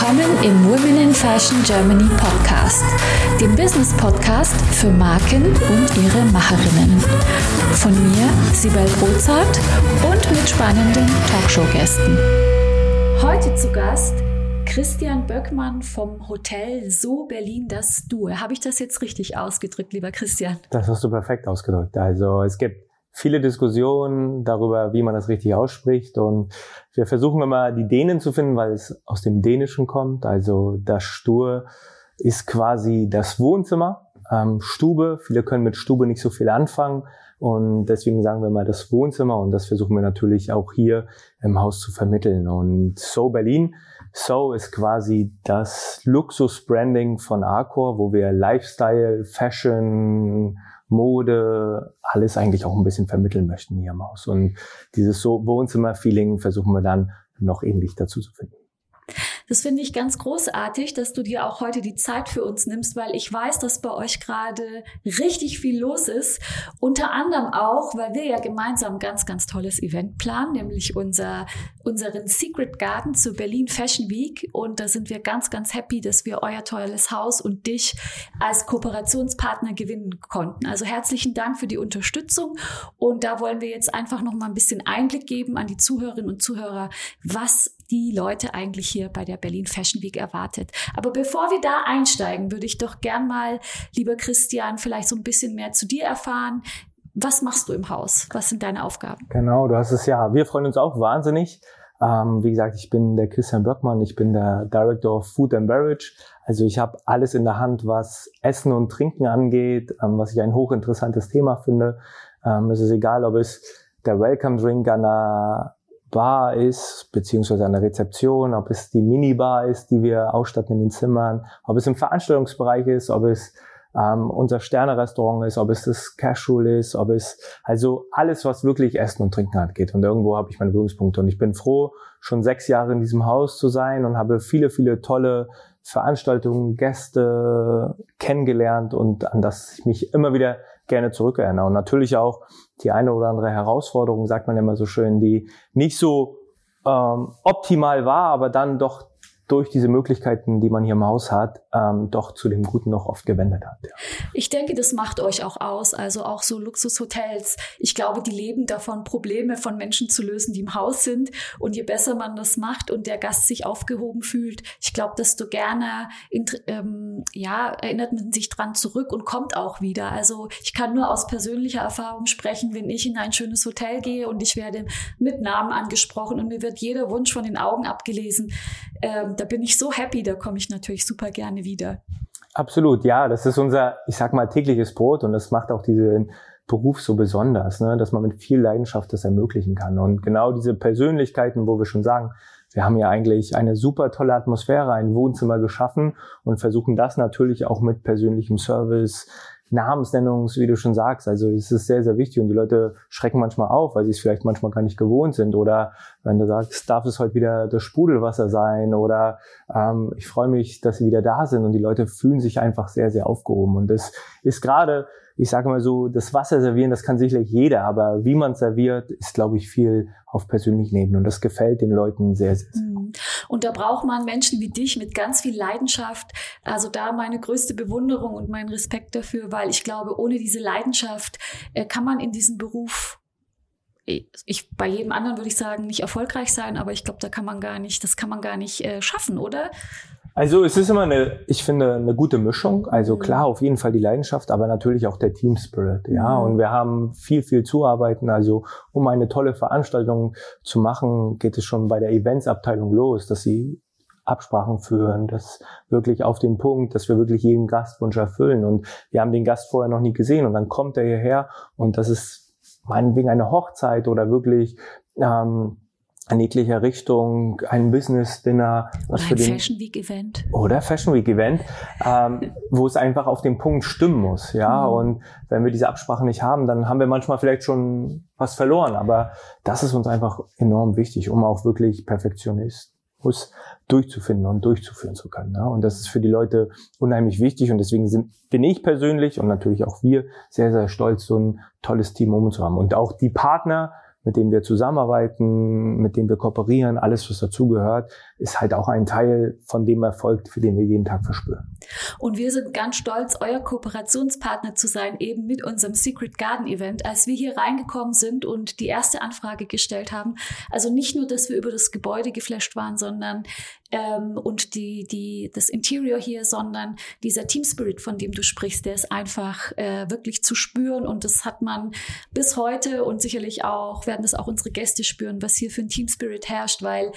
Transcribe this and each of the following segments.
Willkommen im Women in Fashion Germany Podcast, dem Business Podcast für Marken und ihre Macherinnen. Von mir, Sibel Rozart und mit spannenden Talkshow-Gästen. Heute zu Gast Christian Böckmann vom Hotel So Berlin das Du. Habe ich das jetzt richtig ausgedrückt, lieber Christian? Das hast du perfekt ausgedrückt. Also es gibt viele Diskussionen darüber, wie man das richtig ausspricht. Und wir versuchen immer die Dänen zu finden, weil es aus dem Dänischen kommt. Also das Stur ist quasi das Wohnzimmer, ähm, Stube. Viele können mit Stube nicht so viel anfangen. Und deswegen sagen wir mal das Wohnzimmer. Und das versuchen wir natürlich auch hier im Haus zu vermitteln. Und So Berlin. So ist quasi das Luxus-Branding von Arcor, wo wir Lifestyle, Fashion, Mode, alles eigentlich auch ein bisschen vermitteln möchten hier im Haus. Und dieses so Wohnzimmer-Feeling versuchen wir dann noch ähnlich dazu zu finden. Das finde ich ganz großartig, dass du dir auch heute die Zeit für uns nimmst, weil ich weiß, dass bei euch gerade richtig viel los ist. Unter anderem auch, weil wir ja gemeinsam ein ganz, ganz tolles Event planen, nämlich unser, unseren Secret Garden zur Berlin Fashion Week. Und da sind wir ganz, ganz happy, dass wir euer tolles Haus und dich als Kooperationspartner gewinnen konnten. Also herzlichen Dank für die Unterstützung. Und da wollen wir jetzt einfach noch mal ein bisschen Einblick geben an die Zuhörerinnen und Zuhörer, was die Leute eigentlich hier bei der Berlin Fashion Week erwartet. Aber bevor wir da einsteigen, würde ich doch gern mal, lieber Christian, vielleicht so ein bisschen mehr zu dir erfahren. Was machst du im Haus? Was sind deine Aufgaben? Genau, du hast es ja. Wir freuen uns auch wahnsinnig. Ähm, wie gesagt, ich bin der Christian Böckmann, ich bin der Director of Food and Beverage. Also ich habe alles in der Hand, was Essen und Trinken angeht, ähm, was ich ein hochinteressantes Thema finde. Ähm, es ist egal, ob es der Welcome Drink an der Bar ist, beziehungsweise an der Rezeption, ob es die Minibar ist, die wir ausstatten in den Zimmern, ob es im Veranstaltungsbereich ist, ob es ähm, unser Sterne-Restaurant ist, ob es das Casual ist, ob es also alles, was wirklich Essen und Trinken angeht. Und irgendwo habe ich meine Berührungspunkte. Und ich bin froh, schon sechs Jahre in diesem Haus zu sein und habe viele, viele tolle Veranstaltungen, Gäste kennengelernt und an das ich mich immer wieder gerne zurückerinnere. Und natürlich auch die eine oder andere Herausforderung, sagt man immer so schön, die nicht so ähm, optimal war, aber dann doch durch diese Möglichkeiten, die man hier im Haus hat, ähm, doch zu dem Guten noch oft gewendet hat. Ja. Ich denke, das macht euch auch aus. Also auch so Luxushotels. Ich glaube, die leben davon, Probleme von Menschen zu lösen, die im Haus sind. Und je besser man das macht und der Gast sich aufgehoben fühlt, ich glaube, desto gerne ähm, ja, erinnert man sich dran zurück und kommt auch wieder. Also ich kann nur aus persönlicher Erfahrung sprechen, wenn ich in ein schönes Hotel gehe und ich werde mit Namen angesprochen und mir wird jeder Wunsch von den Augen abgelesen. Ähm, da bin ich so happy, da komme ich natürlich super gerne wieder. Absolut, ja, das ist unser, ich sag mal, tägliches Brot und das macht auch diesen Beruf so besonders, ne? dass man mit viel Leidenschaft das ermöglichen kann. Und genau diese Persönlichkeiten, wo wir schon sagen, wir haben ja eigentlich eine super tolle Atmosphäre, ein Wohnzimmer geschaffen und versuchen das natürlich auch mit persönlichem Service, Namensnennung, wie du schon sagst. Also es ist sehr, sehr wichtig und die Leute schrecken manchmal auf, weil sie es vielleicht manchmal gar nicht gewohnt sind. Oder wenn du sagst, darf es heute wieder das Sprudelwasser sein oder ähm, ich freue mich, dass sie wieder da sind und die Leute fühlen sich einfach sehr, sehr aufgehoben. Und das ist gerade, ich sage mal so, das Wasser servieren, das kann sicherlich jeder, aber wie man serviert, ist, glaube ich, viel auf persönlichen Ebene und das gefällt den Leuten sehr, sehr. sehr. Mhm. Und da braucht man Menschen wie dich mit ganz viel Leidenschaft. Also da meine größte Bewunderung und mein Respekt dafür, weil ich glaube, ohne diese Leidenschaft äh, kann man in diesem Beruf ich, bei jedem anderen würde ich sagen, nicht erfolgreich sein, aber ich glaube, da kann man gar nicht, das kann man gar nicht äh, schaffen, oder? Also es ist immer eine, ich finde, eine gute Mischung. Also mhm. klar, auf jeden Fall die Leidenschaft, aber natürlich auch der Team Spirit. Ja, mhm. und wir haben viel, viel zuarbeiten. Also um eine tolle Veranstaltung zu machen, geht es schon bei der Eventsabteilung los, dass sie Absprachen führen, das wirklich auf den Punkt, dass wir wirklich jeden Gastwunsch erfüllen. Und wir haben den Gast vorher noch nie gesehen und dann kommt er hierher und das ist meinetwegen eine Hochzeit oder wirklich ähm, in jeglicher Richtung, ein Business-Dinner. Oder ein Fashion Week Event. Oder Fashion Week Event, ähm, wo es einfach auf den Punkt stimmen muss, ja. Mhm. Und wenn wir diese Absprache nicht haben, dann haben wir manchmal vielleicht schon was verloren. Aber das ist uns einfach enorm wichtig, um auch wirklich Perfektionismus durchzufinden und durchzuführen zu können. Ja? Und das ist für die Leute unheimlich wichtig. Und deswegen sind, bin ich persönlich und natürlich auch wir sehr, sehr stolz, so ein tolles Team um uns zu haben. Und auch die Partner, mit denen wir zusammenarbeiten, mit denen wir kooperieren, alles, was dazugehört, ist halt auch ein Teil von dem Erfolg, für den wir jeden Tag verspüren. Und wir sind ganz stolz, euer Kooperationspartner zu sein, eben mit unserem Secret Garden Event. Als wir hier reingekommen sind und die erste Anfrage gestellt haben, also nicht nur, dass wir über das Gebäude geflasht waren, sondern ähm, und die, die, das Interior hier, sondern dieser Team Spirit, von dem du sprichst, der ist einfach äh, wirklich zu spüren und das hat man bis heute und sicherlich auch, werden das auch unsere Gäste spüren, was hier für ein Team Spirit herrscht, weil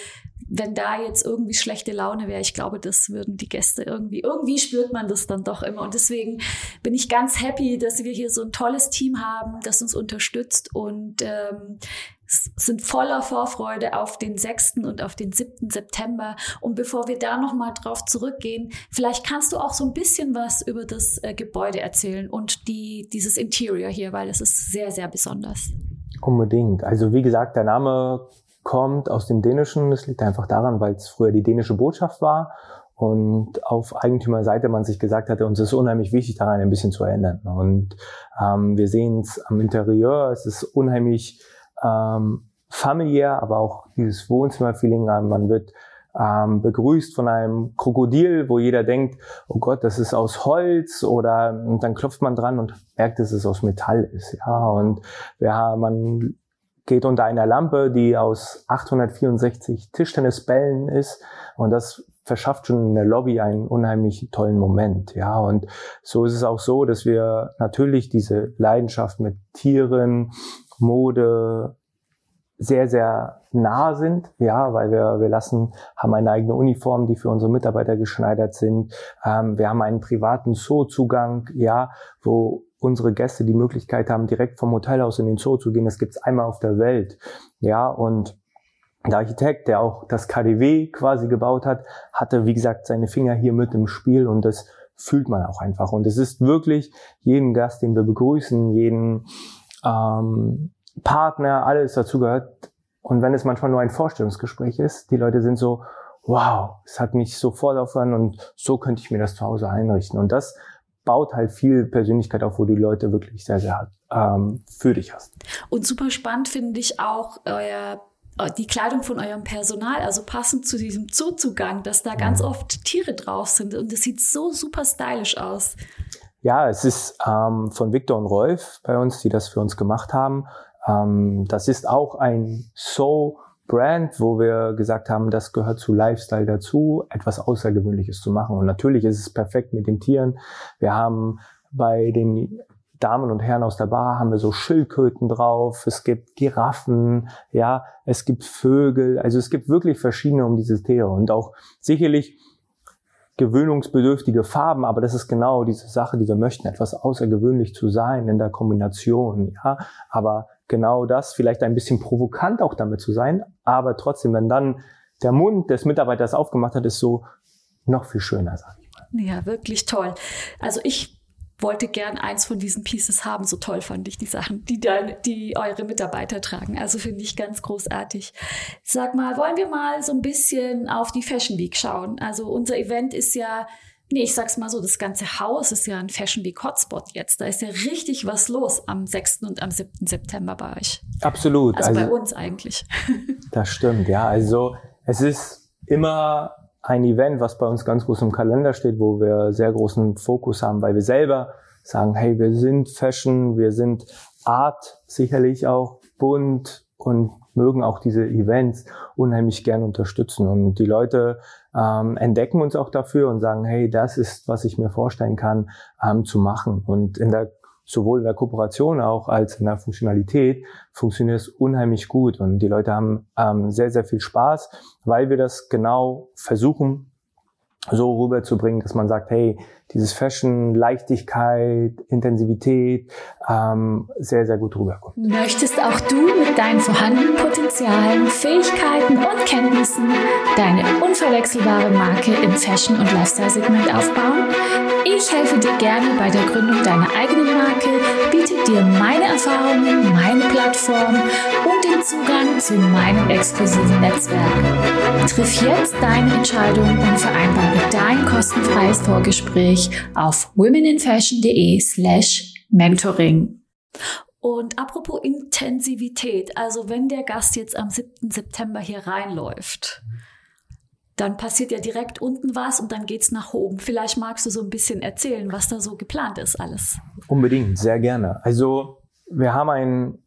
wenn da jetzt irgendwie schlechte Laune wäre, ich glaube, das würden die Gäste irgendwie, irgendwie spürt man das dann doch immer. Und deswegen bin ich ganz happy, dass wir hier so ein tolles Team haben, das uns unterstützt und ähm, sind voller Vorfreude auf den 6. und auf den 7. September. Und bevor wir da nochmal drauf zurückgehen, vielleicht kannst du auch so ein bisschen was über das äh, Gebäude erzählen und die, dieses Interior hier, weil es ist sehr, sehr besonders. Unbedingt. Also wie gesagt, der Name kommt aus dem Dänischen. Das liegt einfach daran, weil es früher die dänische Botschaft war und auf Eigentümerseite man sich gesagt hatte, uns ist unheimlich wichtig, daran ein bisschen zu erinnern. Und ähm, wir sehen es am Interieur, es ist unheimlich ähm, familiär, aber auch dieses Wohnzimmerfeeling an. Man wird ähm, begrüßt von einem Krokodil, wo jeder denkt, oh Gott, das ist aus Holz oder und dann klopft man dran und merkt, dass es aus Metall ist. Ja, und ja, man geht unter einer Lampe, die aus 864 Tischtennisbällen ist und das verschafft schon in der Lobby einen unheimlich tollen Moment, ja. Und so ist es auch so, dass wir natürlich diese Leidenschaft mit Tieren, Mode sehr, sehr nah sind, ja, weil wir, wir lassen, haben eine eigene Uniform, die für unsere Mitarbeiter geschneidert sind. Ähm, wir haben einen privaten Zoo-Zugang, ja, wo unsere Gäste die Möglichkeit haben, direkt vom Hotel aus in den Zoo zu gehen. Das gibt's einmal auf der Welt. Ja, und der Architekt, der auch das KDW quasi gebaut hat, hatte, wie gesagt, seine Finger hier mit im Spiel und das fühlt man auch einfach. Und es ist wirklich jeden Gast, den wir begrüßen, jeden ähm, Partner, alles dazu gehört. Und wenn es manchmal nur ein Vorstellungsgespräch ist, die Leute sind so, wow, es hat mich sofort aufhören und so könnte ich mir das zu Hause einrichten. Und das baut halt viel Persönlichkeit auf, wo die Leute wirklich sehr, sehr ähm, für dich hast. Und super spannend finde ich auch euer äh, die Kleidung von eurem Personal, also passend zu diesem Zoozugang, dass da ganz oft Tiere drauf sind und das sieht so super stylisch aus. Ja, es ist ähm, von Victor und Rolf bei uns, die das für uns gemacht haben. Ähm, das ist auch ein So Brand, wo wir gesagt haben, das gehört zu Lifestyle dazu, etwas Außergewöhnliches zu machen. Und natürlich ist es perfekt mit den Tieren. Wir haben bei den Damen und Herren aus der Bar haben wir so Schildkröten drauf, es gibt Giraffen, ja, es gibt Vögel, also es gibt wirklich verschiedene um dieses Tiere und auch sicherlich gewöhnungsbedürftige Farben, aber das ist genau diese Sache, die wir möchten, etwas außergewöhnlich zu sein in der Kombination, ja, aber genau das, vielleicht ein bisschen provokant auch damit zu sein, aber trotzdem, wenn dann der Mund des Mitarbeiters aufgemacht hat, ist so noch viel schöner, sag ich mal. Ja, wirklich toll. Also ich wollte gern eins von diesen Pieces haben. So toll fand ich die Sachen, die, dann, die eure Mitarbeiter tragen. Also finde ich ganz großartig. Sag mal, wollen wir mal so ein bisschen auf die Fashion Week schauen? Also unser Event ist ja Nee, ich sag's mal so, das ganze Haus ist ja ein Fashion Week Hotspot jetzt. Da ist ja richtig was los am 6. und am 7. September bei euch. Absolut. Also, also bei uns eigentlich. Das stimmt, ja. Also es ist immer ein Event, was bei uns ganz groß im Kalender steht, wo wir sehr großen Fokus haben, weil wir selber sagen, hey, wir sind Fashion, wir sind Art sicherlich auch bunt und mögen auch diese Events unheimlich gern unterstützen. Und die Leute ähm, entdecken uns auch dafür und sagen, hey, das ist, was ich mir vorstellen kann, ähm, zu machen. Und in der sowohl in der Kooperation auch als in der Funktionalität funktioniert es unheimlich gut und die Leute haben ähm, sehr, sehr viel Spaß, weil wir das genau versuchen so rüberzubringen, dass man sagt, hey, dieses Fashion, Leichtigkeit, Intensivität ähm, sehr, sehr gut rüberkommt. Möchtest auch du mit deinen vorhandenen Potenzialen, Fähigkeiten und Kenntnissen deine unverwechselbare Marke im Fashion- und Lifestyle-Segment aufbauen? Ich helfe dir gerne bei der Gründung deiner eigenen Marke, biete dir meine Erfahrungen, meine Plattform und den Zugang zu meinem exklusiven Netzwerk. Triff jetzt deine Entscheidung und vereinbare dein kostenfreies Vorgespräch auf womeninfashion.de slash mentoring. Und apropos Intensivität, also wenn der Gast jetzt am 7. September hier reinläuft, dann passiert ja direkt unten was und dann geht's nach oben. Vielleicht magst du so ein bisschen erzählen, was da so geplant ist alles. Unbedingt, sehr gerne. Also wir haben ein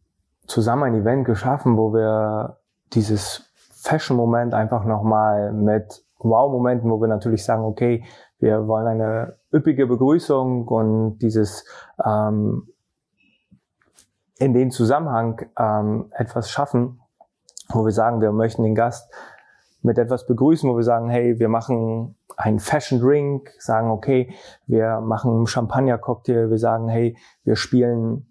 zusammen ein Event geschaffen, wo wir dieses Fashion-Moment einfach nochmal mit Wow-Momenten, wo wir natürlich sagen, okay, wir wollen eine üppige Begrüßung und dieses ähm, in den Zusammenhang ähm, etwas schaffen, wo wir sagen, wir möchten den Gast mit etwas begrüßen, wo wir sagen, hey, wir machen einen Fashion Drink, sagen, okay, wir machen einen Champagner-Cocktail, wir sagen, hey, wir spielen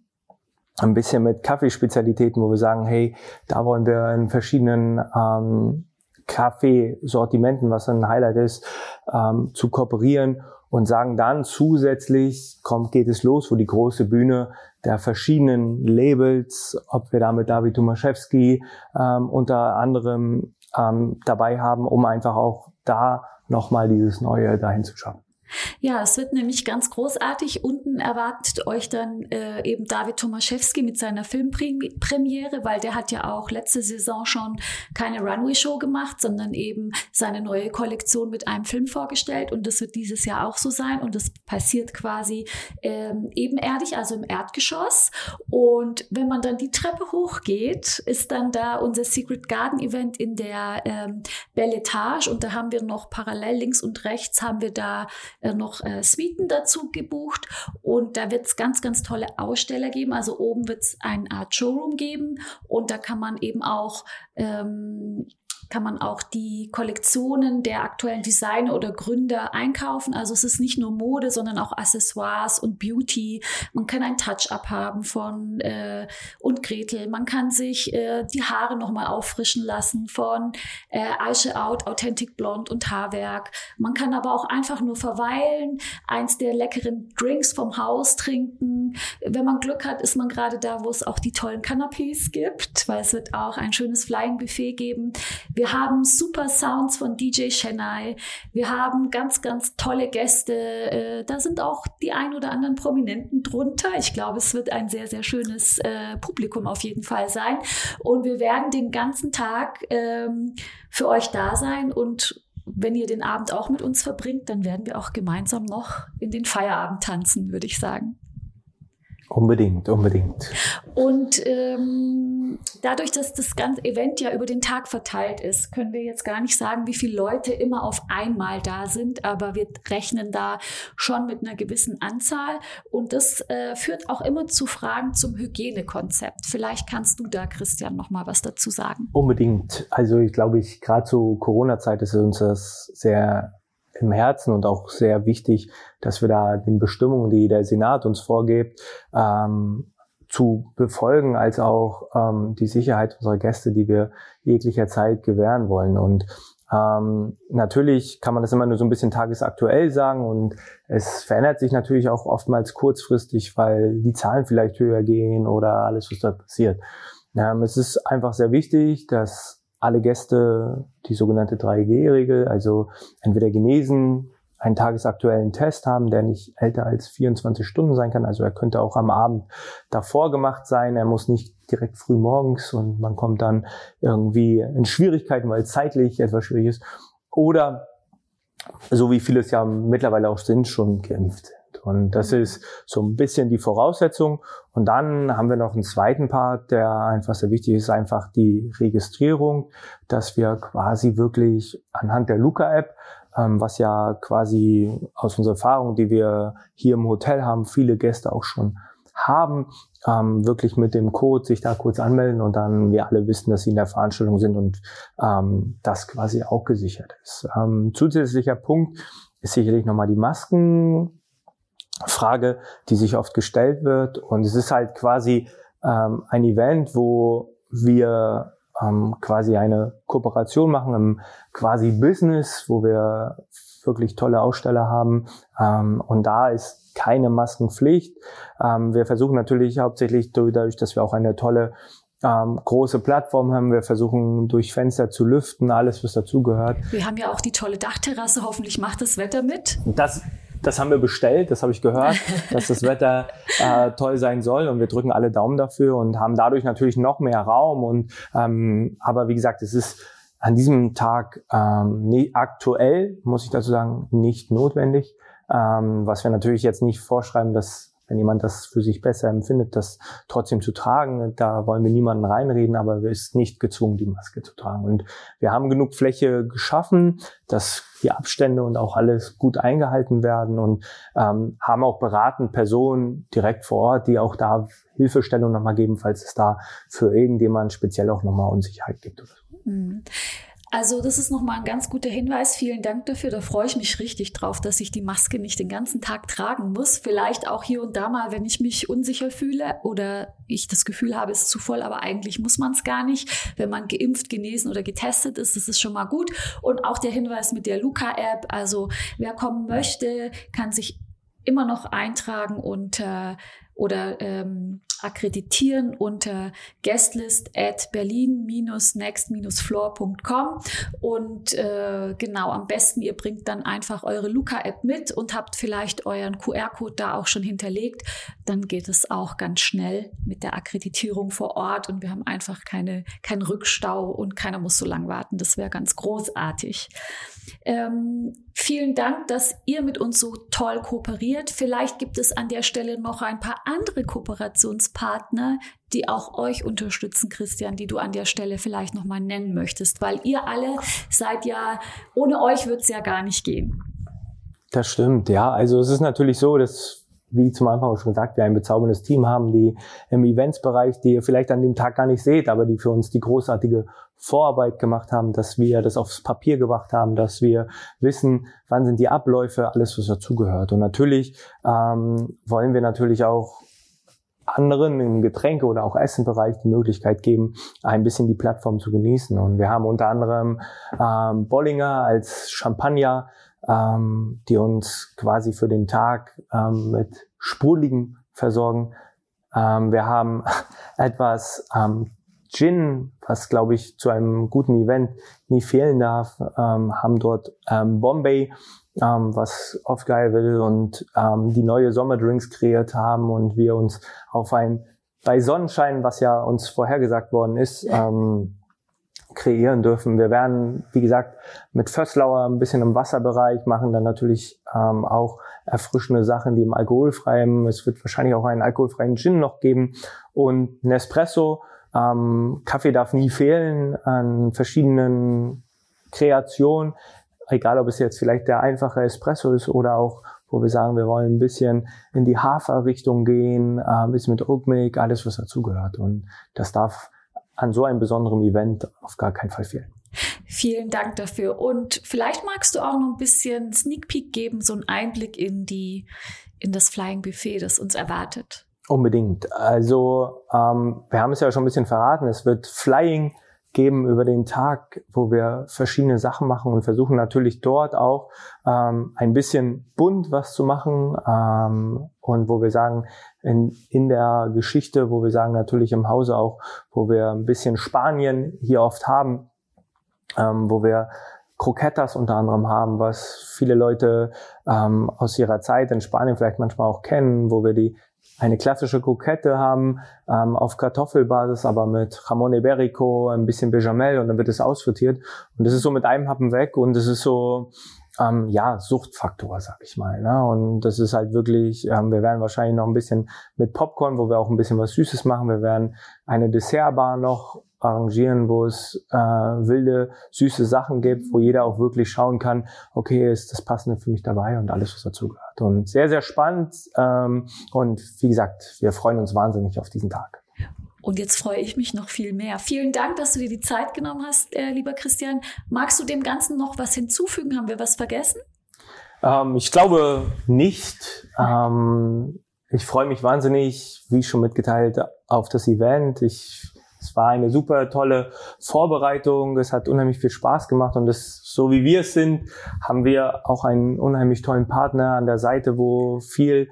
ein bisschen mit Kaffeespezialitäten, wo wir sagen, hey, da wollen wir in verschiedenen ähm, Kaffeesortimenten, was ein Highlight ist, ähm, zu kooperieren und sagen dann zusätzlich kommt, geht es los, wo die große Bühne der verschiedenen Labels, ob wir da mit David Tomaszewski ähm, unter anderem ähm, dabei haben, um einfach auch da nochmal dieses Neue dahin zu schaffen. Ja, es wird nämlich ganz großartig. Unten erwartet euch dann äh, eben David Tomaszewski mit seiner Filmpremiere, weil der hat ja auch letzte Saison schon keine Runway-Show gemacht, sondern eben seine neue Kollektion mit einem Film vorgestellt. Und das wird dieses Jahr auch so sein. Und das passiert quasi ähm, ebenerdig, also im Erdgeschoss. Und wenn man dann die Treppe hochgeht, ist dann da unser Secret Garden Event in der ähm, Belle Etage. Und da haben wir noch parallel links und rechts haben wir da noch äh, Suiten dazu gebucht und da wird es ganz, ganz tolle Aussteller geben. Also oben wird es eine Art Showroom geben und da kann man eben auch ähm, kann man auch die Kollektionen der aktuellen Designer oder Gründer einkaufen. Also es ist nicht nur Mode, sondern auch Accessoires und Beauty. Man kann ein Touch-up haben von äh, und Gretel. Man kann sich äh, die Haare nochmal auffrischen lassen von äh, Aische Out, Authentic Blond und Haarwerk. Man kann aber auch einfach nur verweilen, eins der leckeren Drinks vom Haus trinken. Wenn man Glück hat, ist man gerade da, wo es auch die tollen Canapés gibt, weil es wird auch ein schönes Flying Buffet geben. Wir haben super Sounds von DJ Chennai. Wir haben ganz, ganz tolle Gäste. Äh, da sind auch die ein oder anderen Prominenten drunter. Ich glaube, es wird ein sehr, sehr schönes äh, Publikum auf jeden Fall sein. Und wir werden den ganzen Tag ähm, für euch da sein und wenn ihr den Abend auch mit uns verbringt, dann werden wir auch gemeinsam noch in den Feierabend tanzen, würde ich sagen. Unbedingt, unbedingt. Und ähm, dadurch, dass das ganze Event ja über den Tag verteilt ist, können wir jetzt gar nicht sagen, wie viele Leute immer auf einmal da sind, aber wir rechnen da schon mit einer gewissen Anzahl. Und das äh, führt auch immer zu Fragen zum Hygienekonzept. Vielleicht kannst du da, Christian, noch mal was dazu sagen. Unbedingt. Also ich glaube, ich gerade zu Corona-Zeit ist uns das sehr im Herzen und auch sehr wichtig, dass wir da den Bestimmungen, die der Senat uns vorgibt, ähm, zu befolgen, als auch ähm, die Sicherheit unserer Gäste, die wir jeglicher Zeit gewähren wollen. Und ähm, natürlich kann man das immer nur so ein bisschen tagesaktuell sagen und es verändert sich natürlich auch oftmals kurzfristig, weil die Zahlen vielleicht höher gehen oder alles, was da passiert. Ähm, es ist einfach sehr wichtig, dass alle Gäste die sogenannte 3G-Regel, also entweder genesen, einen tagesaktuellen Test haben, der nicht älter als 24 Stunden sein kann. Also er könnte auch am Abend davor gemacht sein. Er muss nicht direkt früh morgens und man kommt dann irgendwie in Schwierigkeiten, weil zeitlich etwas schwierig ist. Oder so wie viele es ja mittlerweile auch sind, schon geimpft. Und das mhm. ist so ein bisschen die Voraussetzung. Und dann haben wir noch einen zweiten Part, der einfach sehr wichtig ist, einfach die Registrierung, dass wir quasi wirklich anhand der Luca-App, ähm, was ja quasi aus unserer Erfahrung, die wir hier im Hotel haben, viele Gäste auch schon haben, ähm, wirklich mit dem Code sich da kurz anmelden und dann wir alle wissen, dass sie in der Veranstaltung sind und ähm, das quasi auch gesichert ist. Ähm, zusätzlicher Punkt ist sicherlich nochmal die Masken Frage, die sich oft gestellt wird. Und es ist halt quasi ähm, ein Event, wo wir ähm, quasi eine Kooperation machen im quasi Business, wo wir wirklich tolle Aussteller haben. Ähm, und da ist keine Maskenpflicht. Ähm, wir versuchen natürlich hauptsächlich dadurch, dass wir auch eine tolle ähm, große Plattform haben. Wir versuchen durch Fenster zu lüften, alles was dazugehört. Wir haben ja auch die tolle Dachterrasse. Hoffentlich macht das Wetter mit. Das das haben wir bestellt, das habe ich gehört, dass das Wetter äh, toll sein soll und wir drücken alle Daumen dafür und haben dadurch natürlich noch mehr Raum. Und ähm, aber wie gesagt, es ist an diesem Tag ähm, nie, aktuell, muss ich dazu sagen, nicht notwendig. Ähm, was wir natürlich jetzt nicht vorschreiben, dass wenn jemand das für sich besser empfindet, das trotzdem zu tragen. Da wollen wir niemanden reinreden, aber wir ist nicht gezwungen, die Maske zu tragen. Und wir haben genug Fläche geschaffen, dass die Abstände und auch alles gut eingehalten werden und ähm, haben auch beraten Personen direkt vor Ort, die auch da Hilfestellung nochmal geben, falls es da für irgendjemand speziell auch nochmal Unsicherheit gibt. Oder so. Mhm. Also das ist nochmal ein ganz guter Hinweis. Vielen Dank dafür. Da freue ich mich richtig drauf, dass ich die Maske nicht den ganzen Tag tragen muss. Vielleicht auch hier und da mal, wenn ich mich unsicher fühle oder ich das Gefühl habe, es ist zu voll, aber eigentlich muss man es gar nicht. Wenn man geimpft, genesen oder getestet ist, das ist schon mal gut. Und auch der Hinweis mit der Luca-App. Also wer kommen möchte, kann sich immer noch eintragen unter oder ähm, akkreditieren unter guestlist at berlin-next-floor.com und äh, genau am besten ihr bringt dann einfach eure Luca-App mit und habt vielleicht euren QR-Code da auch schon hinterlegt, dann geht es auch ganz schnell mit der Akkreditierung vor Ort und wir haben einfach keine keinen Rückstau und keiner muss so lang warten. Das wäre ganz großartig. Ähm, vielen Dank, dass ihr mit uns so toll kooperiert. Vielleicht gibt es an der Stelle noch ein paar andere Kooperationspartner, die auch euch unterstützen, Christian, die du an der Stelle vielleicht noch mal nennen möchtest, weil ihr alle seid ja, ohne euch wird es ja gar nicht gehen. Das stimmt, ja. Also es ist natürlich so, dass wie zum Anfang auch schon gesagt, wir ein bezauberndes Team haben, die im Eventsbereich, die ihr vielleicht an dem Tag gar nicht seht, aber die für uns die großartige Vorarbeit gemacht haben, dass wir das aufs Papier gebracht haben, dass wir wissen, wann sind die Abläufe, alles, was dazugehört. Und natürlich ähm, wollen wir natürlich auch anderen im Getränke- oder auch Essenbereich die Möglichkeit geben, ein bisschen die Plattform zu genießen. Und wir haben unter anderem ähm, Bollinger als Champagner ähm, die uns quasi für den Tag ähm, mit Sprudeligem versorgen. Ähm, wir haben etwas ähm, Gin, was glaube ich zu einem guten Event nie fehlen darf, ähm, haben dort ähm, Bombay, ähm, was oft geil will und ähm, die neue Sommerdrinks kreiert haben und wir uns auf ein bei Sonnenschein, was ja uns vorhergesagt worden ist, ähm, kreieren dürfen. Wir werden, wie gesagt, mit Fösslauer ein bisschen im Wasserbereich machen, dann natürlich ähm, auch erfrischende Sachen, die im alkoholfreien, es wird wahrscheinlich auch einen alkoholfreien Gin noch geben und Nespresso. Ähm, Kaffee darf nie fehlen an verschiedenen Kreationen, egal ob es jetzt vielleicht der einfache Espresso ist oder auch wo wir sagen, wir wollen ein bisschen in die Haferrichtung gehen, äh, ein bisschen mit Oat alles was dazugehört. Und das darf an so einem besonderen Event auf gar keinen Fall fehlen. Vielen Dank dafür. Und vielleicht magst du auch noch ein bisschen Sneak Peek geben, so einen Einblick in die, in das Flying Buffet, das uns erwartet. Unbedingt. Also ähm, wir haben es ja schon ein bisschen verraten. Es wird Flying geben über den Tag, wo wir verschiedene Sachen machen und versuchen natürlich dort auch ähm, ein bisschen bunt was zu machen ähm, und wo wir sagen, in, in der Geschichte, wo wir sagen natürlich im Hause auch, wo wir ein bisschen Spanien hier oft haben, ähm, wo wir Croquetas unter anderem haben, was viele Leute ähm, aus ihrer Zeit in Spanien vielleicht manchmal auch kennen, wo wir die eine klassische Krokette haben ähm, auf Kartoffelbasis, aber mit Jamon Iberico, ein bisschen Bechamel und dann wird es ausfrittiert. Und das ist so mit einem Happen weg und das ist so, ähm, ja, Suchtfaktor, sag ich mal. Ne? Und das ist halt wirklich, ähm, wir werden wahrscheinlich noch ein bisschen mit Popcorn, wo wir auch ein bisschen was Süßes machen. Wir werden eine Dessertbar noch arrangieren, wo es äh, wilde, süße Sachen gibt, wo jeder auch wirklich schauen kann, okay, ist das Passende für mich dabei und alles, was dazugehört. Und sehr, sehr spannend. Ähm, und wie gesagt, wir freuen uns wahnsinnig auf diesen Tag. Und jetzt freue ich mich noch viel mehr. Vielen Dank, dass du dir die Zeit genommen hast, äh, lieber Christian. Magst du dem Ganzen noch was hinzufügen? Haben wir was vergessen? Ähm, ich glaube nicht. Ähm, ich freue mich wahnsinnig, wie schon mitgeteilt, auf das Event. Ich es war eine super tolle Vorbereitung. Es hat unheimlich viel Spaß gemacht und das, so wie wir es sind, haben wir auch einen unheimlich tollen Partner an der Seite, wo viel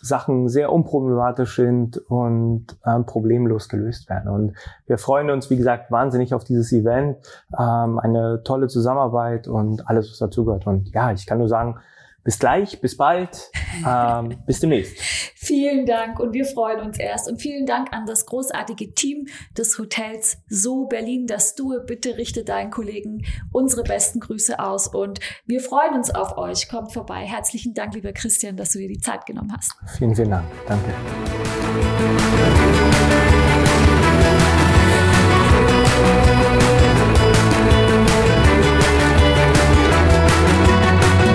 Sachen sehr unproblematisch sind und ähm, problemlos gelöst werden. Und wir freuen uns, wie gesagt, wahnsinnig auf dieses Event, ähm, eine tolle Zusammenarbeit und alles, was dazugehört. Und ja, ich kann nur sagen, bis gleich, bis bald, ähm, bis demnächst. Vielen Dank und wir freuen uns erst. Und vielen Dank an das großartige Team des Hotels So Berlin, das du bitte richte deinen Kollegen unsere besten Grüße aus und wir freuen uns auf euch. Kommt vorbei. Herzlichen Dank, lieber Christian, dass du dir die Zeit genommen hast. Vielen, vielen Dank. Danke.